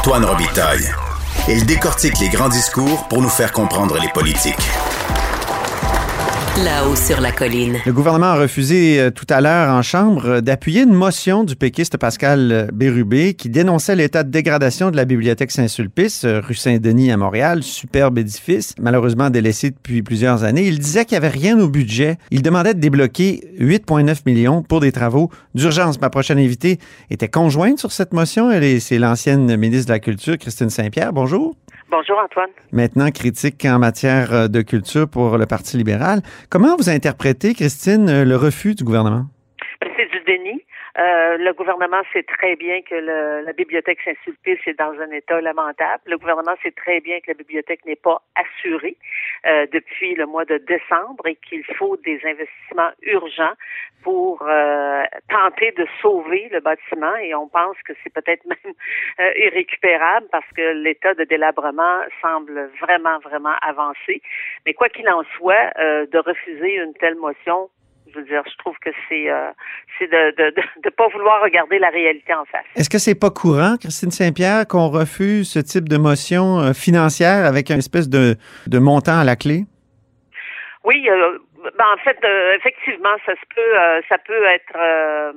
Antoine Robitaille. Il décortique les grands discours pour nous faire comprendre les politiques. Là-haut sur la colline. Le gouvernement a refusé euh, tout à l'heure en Chambre euh, d'appuyer une motion du péquiste Pascal euh, Bérubé qui dénonçait l'état de dégradation de la bibliothèque Saint-Sulpice, rue Saint-Denis à Montréal, superbe édifice, malheureusement délaissé depuis plusieurs années. Il disait qu'il n'y avait rien au budget. Il demandait de débloquer 8,9 millions pour des travaux d'urgence. Ma prochaine invitée était conjointe sur cette motion. Elle est, c'est l'ancienne ministre de la Culture, Christine Saint-Pierre. Bonjour. Bonjour Antoine. Maintenant critique en matière euh, de culture pour le Parti libéral. Comment vous interprétez, Christine, euh, le refus du gouvernement? C'est du déni. Euh, le gouvernement sait très bien que le, la bibliothèque Saint-Sulpice est dans un état lamentable. Le gouvernement sait très bien que la bibliothèque n'est pas assurée euh, depuis le mois de décembre et qu'il faut des investissements urgents pour euh, tenter de sauver le bâtiment. Et on pense que c'est peut-être même euh, irrécupérable parce que l'état de délabrement semble vraiment, vraiment avancé. Mais quoi qu'il en soit, euh, de refuser une telle motion je veux dire, je trouve que c'est euh, de de pas vouloir regarder la réalité en face. Est-ce que c'est pas courant, Christine Saint-Pierre, qu'on refuse ce type de motion euh, financière avec une espèce de, de montant à la clé? Oui, euh, ben, en fait, euh, effectivement, ça se peut, ça peut être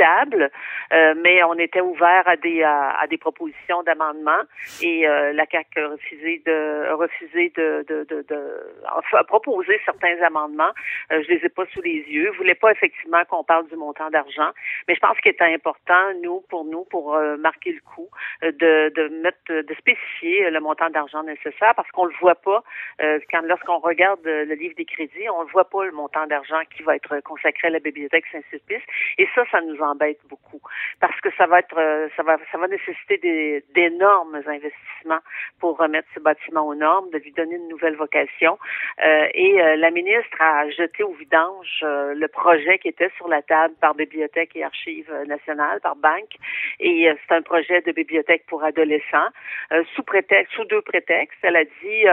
euh, mais on était ouvert à des à, à des propositions d'amendement et euh, la CAC a refusé de a refusé de de, de, de proposé certains amendements. Euh, je les ai pas sous les yeux. Voulait pas effectivement qu'on parle du montant d'argent, mais je pense qu'il est important nous pour nous pour euh, marquer le coup euh, de de mettre de spécifier le montant d'argent nécessaire parce qu'on le voit pas euh, quand lorsqu'on regarde le livre des crédits, on ne voit pas le montant d'argent qui va être consacré à la bibliothèque Saint-Sulpice et ça ça nous embête beaucoup parce que ça va être euh, ça va ça va nécessiter d'énormes investissements pour remettre ce bâtiment aux normes, de lui donner une nouvelle vocation. Euh, et euh, la ministre a jeté au vidange euh, le projet qui était sur la table par Bibliothèque et Archives nationales, par Banque. Et euh, c'est un projet de bibliothèque pour adolescents. Euh, sous prétexte, sous deux prétextes, elle a dit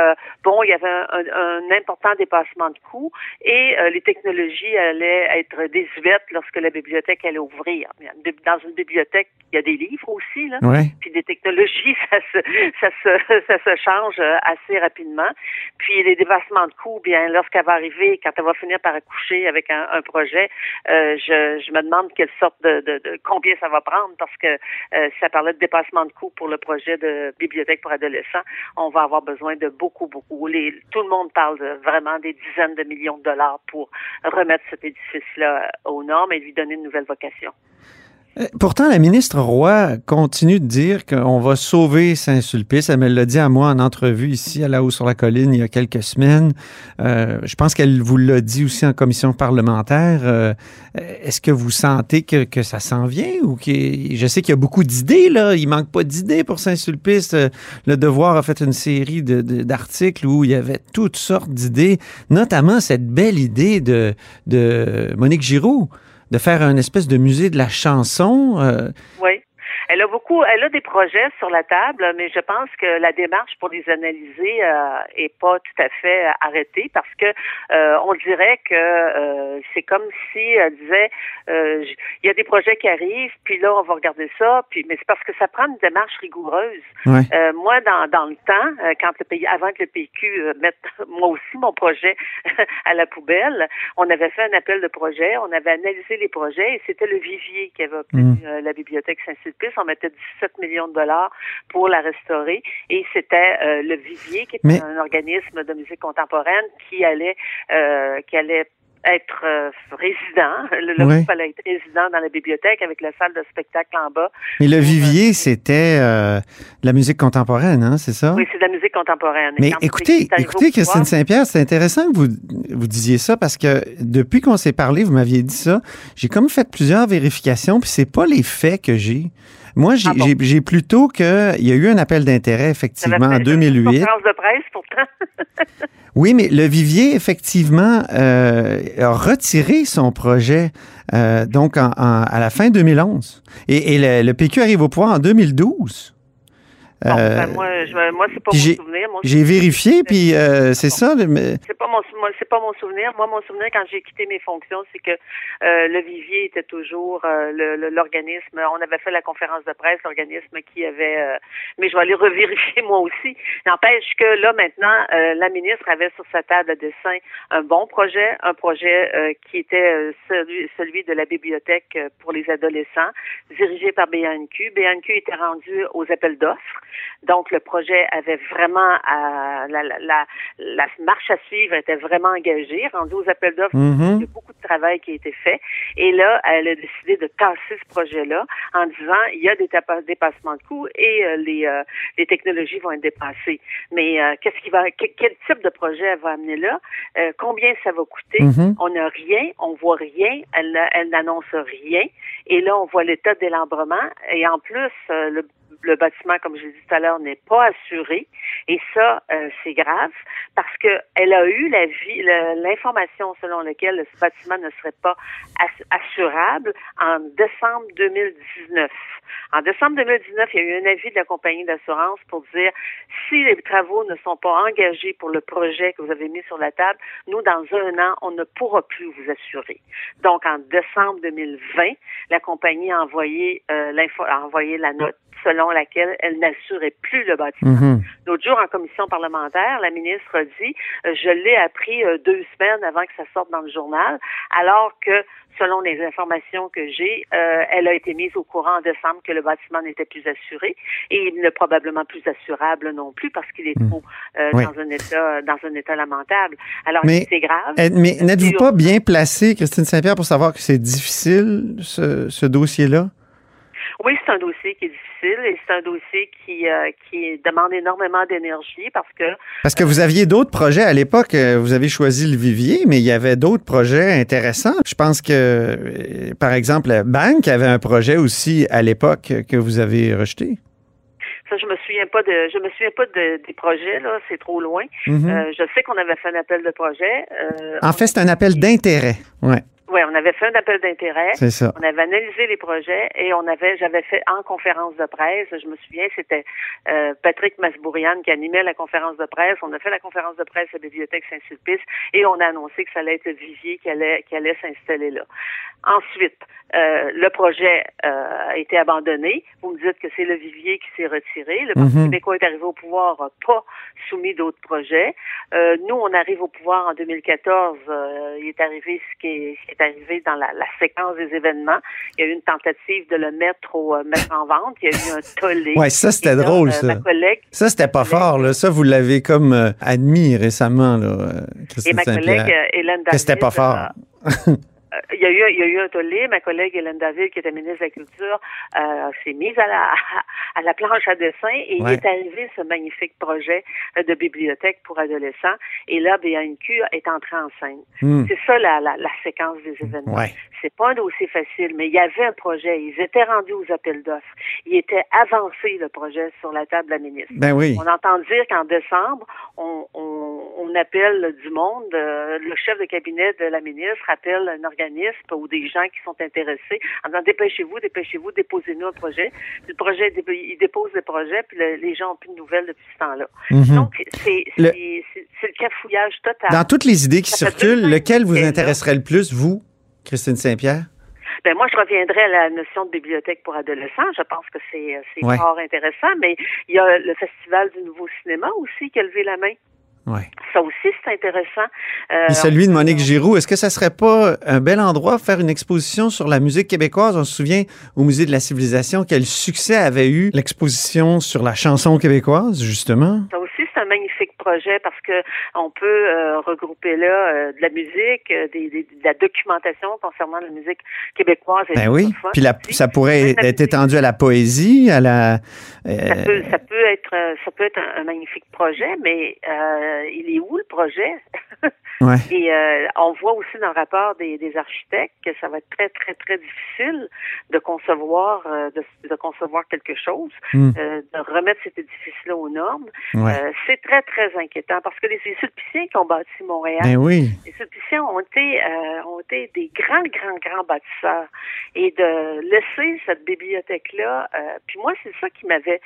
bon, il y avait un, un, important dépassement de coûts et les technologies allaient être désuètes lorsque la bibliothèque allait Dans une bibliothèque, il y a des livres aussi, là. Puis des technologies, ça se, ça se, ça se change assez rapidement. Puis les dépassements de coûts, bien, lorsqu'elle va arriver, quand elle va finir par accoucher avec un, un projet, euh, je, je me demande quelle sorte de, de, de, combien ça va prendre parce que euh, ça parlait de dépassement de coûts pour le projet de bibliothèque pour adolescents. On va avoir besoin de beaucoup, beaucoup. Les, tout le monde parle de vraiment des dizaines de millions de dollars pour remettre cet édifice-là aux normes et lui donner une nouvelle vocation. Euh, pourtant, la ministre Roy continue de dire qu'on va sauver Saint-Sulpice. Elle me l'a dit à moi en entrevue ici à la haut sur la colline il y a quelques semaines. Euh, je pense qu'elle vous l'a dit aussi en commission parlementaire. Euh, Est-ce que vous sentez que, ça s'en vient ou que je sais qu'il y a beaucoup d'idées là. Il manque pas d'idées pour Saint-Sulpice. Le Devoir a fait une série d'articles où il y avait toutes sortes d'idées, notamment cette belle idée de, de Monique Giroux de faire un espèce de musée de la chanson. Euh... Elle a beaucoup, elle a des projets sur la table, mais je pense que la démarche pour les analyser euh, est pas tout à fait arrêtée parce que euh, on dirait que euh, c'est comme si elle disait euh, il y a des projets qui arrivent, puis là on va regarder ça, puis mais c'est parce que ça prend une démarche rigoureuse. Ouais. Euh, moi dans, dans le temps, euh, quand le pays avant que le PQ mette moi aussi mon projet à la poubelle, on avait fait un appel de projet, on avait analysé les projets et c'était le vivier qui avait obtenu mmh. la bibliothèque Saint-Sulpice on mettait 17 millions de dollars pour la restaurer et c'était euh, le Vivier qui est Mais... un organisme de musique contemporaine qui allait euh, qui allait être euh, résident. Le oui. fallait être résident dans la bibliothèque avec la salle de spectacle en bas. Mais le vivier, c'était euh, de la musique contemporaine, hein, c'est ça? Oui, c'est de la musique contemporaine. Mais écoutez, écoutez, Christine Saint-Pierre, c'est intéressant que vous, vous disiez ça parce que depuis qu'on s'est parlé, vous m'aviez dit ça. J'ai comme fait plusieurs vérifications, puis c'est pas les faits que j'ai. Moi, j'ai ah bon. plutôt que il y a eu un appel d'intérêt effectivement en 2008. Une conférence de presse pourtant. oui, mais le Vivier effectivement euh, a retiré son projet euh, donc en, en, à la fin 2011 et, et le, le, PQ arrive au pouvoir en 2012. Bon, ben, moi, je, moi c'est pas mon souvenir. J'ai vérifié, puis euh, c'est ça. Mais... C'est pas mon, c'est pas mon souvenir. Moi, mon souvenir quand j'ai quitté mes fonctions, c'est que euh, le Vivier était toujours euh, l'organisme. On avait fait la conférence de presse, l'organisme qui avait. mais je vais aller revérifier moi aussi. N'empêche que là maintenant, la ministre avait sur sa table de dessin un bon projet, un projet qui était celui, de la bibliothèque pour les adolescents, dirigé par BNQ. BNQ était rendu aux appels d'offres. Donc, le projet avait vraiment euh, la, marche à suivre était vraiment engagée. Rendu aux appels d'offres, mm-hmm. il y a beaucoup de travail qui a été fait. Et là, elle a décidé de casser ce projet-là en disant il y a des dépassements de coûts et euh, les, euh, les technologies vont être dépassées. Mais qu'est-ce qui va, quel type de projet elle va amener là? Combien ça va coûter? Mm-hmm. On n'a rien, on voit rien. Elle, elle n'annonce rien. Et là, on voit l'état délambrement. Et en plus, le le bâtiment, comme je l'ai dit tout à l'heure, n'est pas assuré. Et ça, euh, c'est grave parce que elle a eu l'information selon laquelle ce bâtiment ne serait pas assurable en décembre 2019. En décembre 2019, il y a eu un avis de la compagnie d'assurance pour dire si les travaux ne sont pas engagés pour le projet que vous avez mis sur la table, nous, dans un an, on ne pourra plus vous assurer. Donc, en décembre 2020, la compagnie a envoyé, euh, a envoyé la note selon laquelle elle n'assurait plus le bâtiment. Mhm. L'autre jour, en commission parlementaire, la ministre a dit, euh, je l'ai appris euh, deux semaines avant que ça sorte dans le journal, alors que selon les informations que j'ai, euh, elle a été mise au courant en décembre que le bâtiment n'était plus assuré et il n'est probablement plus assurable non plus parce qu'il est mhm. trop dans un état dans un état lamentable. Alors c'est grave. Mais n'êtes-vous pas bien placé, Christine Saint-Pierre, pour savoir que c'est difficile ce dossier-là? Oui, c'est un dossier qui est difficile et c'est un dossier qui, euh, qui demande énormément d'énergie parce que... Parce que vous aviez d'autres projets à l'époque. Euh, vous avez choisi le Vivier, mais il y avait d'autres projets intéressants. Je pense que, euh, par exemple, Bank avait un projet aussi à l'époque que vous avez rejeté. Ça, je me souviens pas de, je me souviens pas de, des projets là, c'est trop loin. Mm-hmm. je sais qu'on avait fait un appel de projet. en fait, c'est un appel d'intérêt. Ouais. Oui, on avait fait un appel d'intérêt. C'est ça. On avait analysé les projets et on avait, j'avais fait en conférence de presse, je me souviens, c'était euh, Patrick Masbourian qui animait la conférence de presse. On a fait la conférence de presse à la Bibliothèque Saint-Sulpice et on a annoncé que ça allait être Vivier qui allait, qui allait s'installer là. Ensuite, euh, le projet euh, a été abandonné. Vous me dites que c'est le Vivier qui s'est retiré. Le Parti mhm. québécois est arrivé au pouvoir, n'a pas soumis d'autres projets. Euh, nous, on arrive au pouvoir en 2014. il est arrivé ce qui est, ce qui est arrivé dans la, la, séquence des événements. Il y a eu une tentative de le mettre au mettre en vente. Il y a eu un tollé. Ouais, ça c'était drôle. ça. collègue, ça c'était pas fort. Là. Ça vous l'avez comme admis récemment, là, Et ma collègue Hélène Que c'était pas fort. Il y a eu il y a eu un tollé. Ma collègue Hélène David, qui était ministre de la Culture, euh, s'est mise à la à la planche à dessin et il est arrivé ce magnifique projet euh, de bibliothèque pour adolescents. Et là, BNQ est entré en scène. Hmm. C'est ça la, la, la, séquence des événements. Ouais. C'est pas un dossier facile, mais il y avait un projet. Ils étaient rendus aux appels d'offres. Il était avancé le projet sur la table de la ministre. Ben oui. On entend dire qu'en décembre, on, on, on, appelle du monde. le chef de cabinet de la ministre appelle un organisme ou des gens qui sont intéressés en disant dépêchez-vous, dépêchez-vous, déposez-nous un projet. Puis le projet, il dépose le projet, puis les gens n'ont plus de nouvelles depuis ce temps-là. Mhm. Donc, c'est le... le cafouillage total. Dans toutes les idées qui circulent, lequel vous intéresserait le plus, vous, Christine Saint-Pierre? Ben moi, je reviendrai à la notion de bibliothèque pour adolescents. Je pense que c'est c'est fort intéressant, mais il y a le Festival du Nouveau Cinéma aussi qui a levé la main. Ça aussi, c'est intéressant. Euh, Et celui de Monique Giroux, est-ce que ça serait pas un bel endroit pour faire une exposition sur la musique québécoise? On se souvient au Musée de la Civilisation quel succès avait eu l'exposition sur la chanson québécoise, justement. Ça aussi, c'est un magnifique projet parce que on peut euh, regrouper là euh, de la musique, des, de la documentation concernant la musique québécoise. Et ben oui. Puis ça pourrait être étendu à la poésie, à la. Ça peut, ça, peut, être, ça peut être un, magnifique projet, mais il est où le projet? Ouais. Et euh, on voit aussi dans le rapport des, des architectes que ça va être très, très, très difficile de concevoir euh, de, de concevoir quelque chose, Mm. euh, de remettre cet édifice-là aux normes. Ouais. Euh, c'est très, très inquiétant parce que les, les Sulpiciens qui ont bâti Montréal, Ben oui. Ont été, euh, ont été des grands, grands, grands bâtisseurs. Et de laisser cette bibliothèque-là, euh, puis moi, c'est ça qui m'avait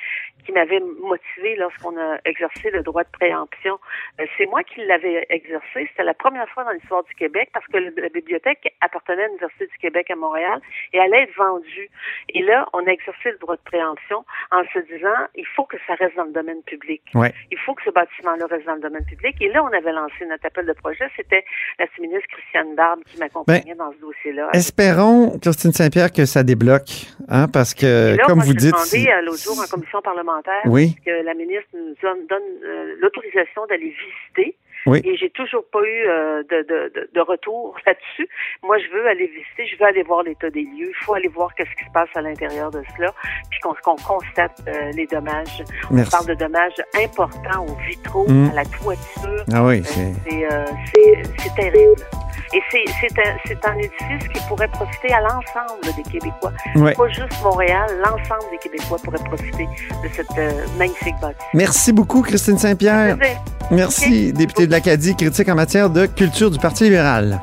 qui m'avait motivé lorsqu'on a exercé le droit de préemption. Euh, c'est moi qui l'avais exercé. C'était la première fois dans l'histoire du Québec parce que la bibliothèque appartenait à l'Université du Québec à Montréal et allait être vendue. Et là, on a exercé le droit de préemption en se disant, il faut que ça reste dans le domaine public. Ouais. Il faut que ce bâtiment-là reste dans le domaine public. Et là, on avait lancé notre appel de projet. C'était la ministre Christiane Barbe qui m'accompagnait dans ce dossier-là. Espérons, Christine Saint-Pierre, que ça débloque, hein, parce que, là, comme moi, vous dites... demandé euh, l'autre jour en commission parlementaire Oui. que la ministre nous donne, donne, euh, l'autorisation d'aller visiter. Oui. Et j'ai toujours pas eu euh, de, de, de, retour là-dessus. Moi, je veux aller visiter, je veux aller voir l'état des lieux. Il faut aller voir qu'est-ce qui se passe à l'intérieur de cela, puis qu'on constate euh, les dommages. On parle de dommages importants aux vitraux, Mm. à la toiture. Ah oui, Euh, c'est... Terrible. Et c'est un, un édifice qui pourrait profiter à l'ensemble des Québécois. Ouais. Pas juste Montréal, l'ensemble des Québécois pourraient profiter de cette euh, magnifique bâtisse. Merci beaucoup, Christine Saint-Pierre. Merci, députée de l'Acadie, critique en matière de culture du Parti libéral.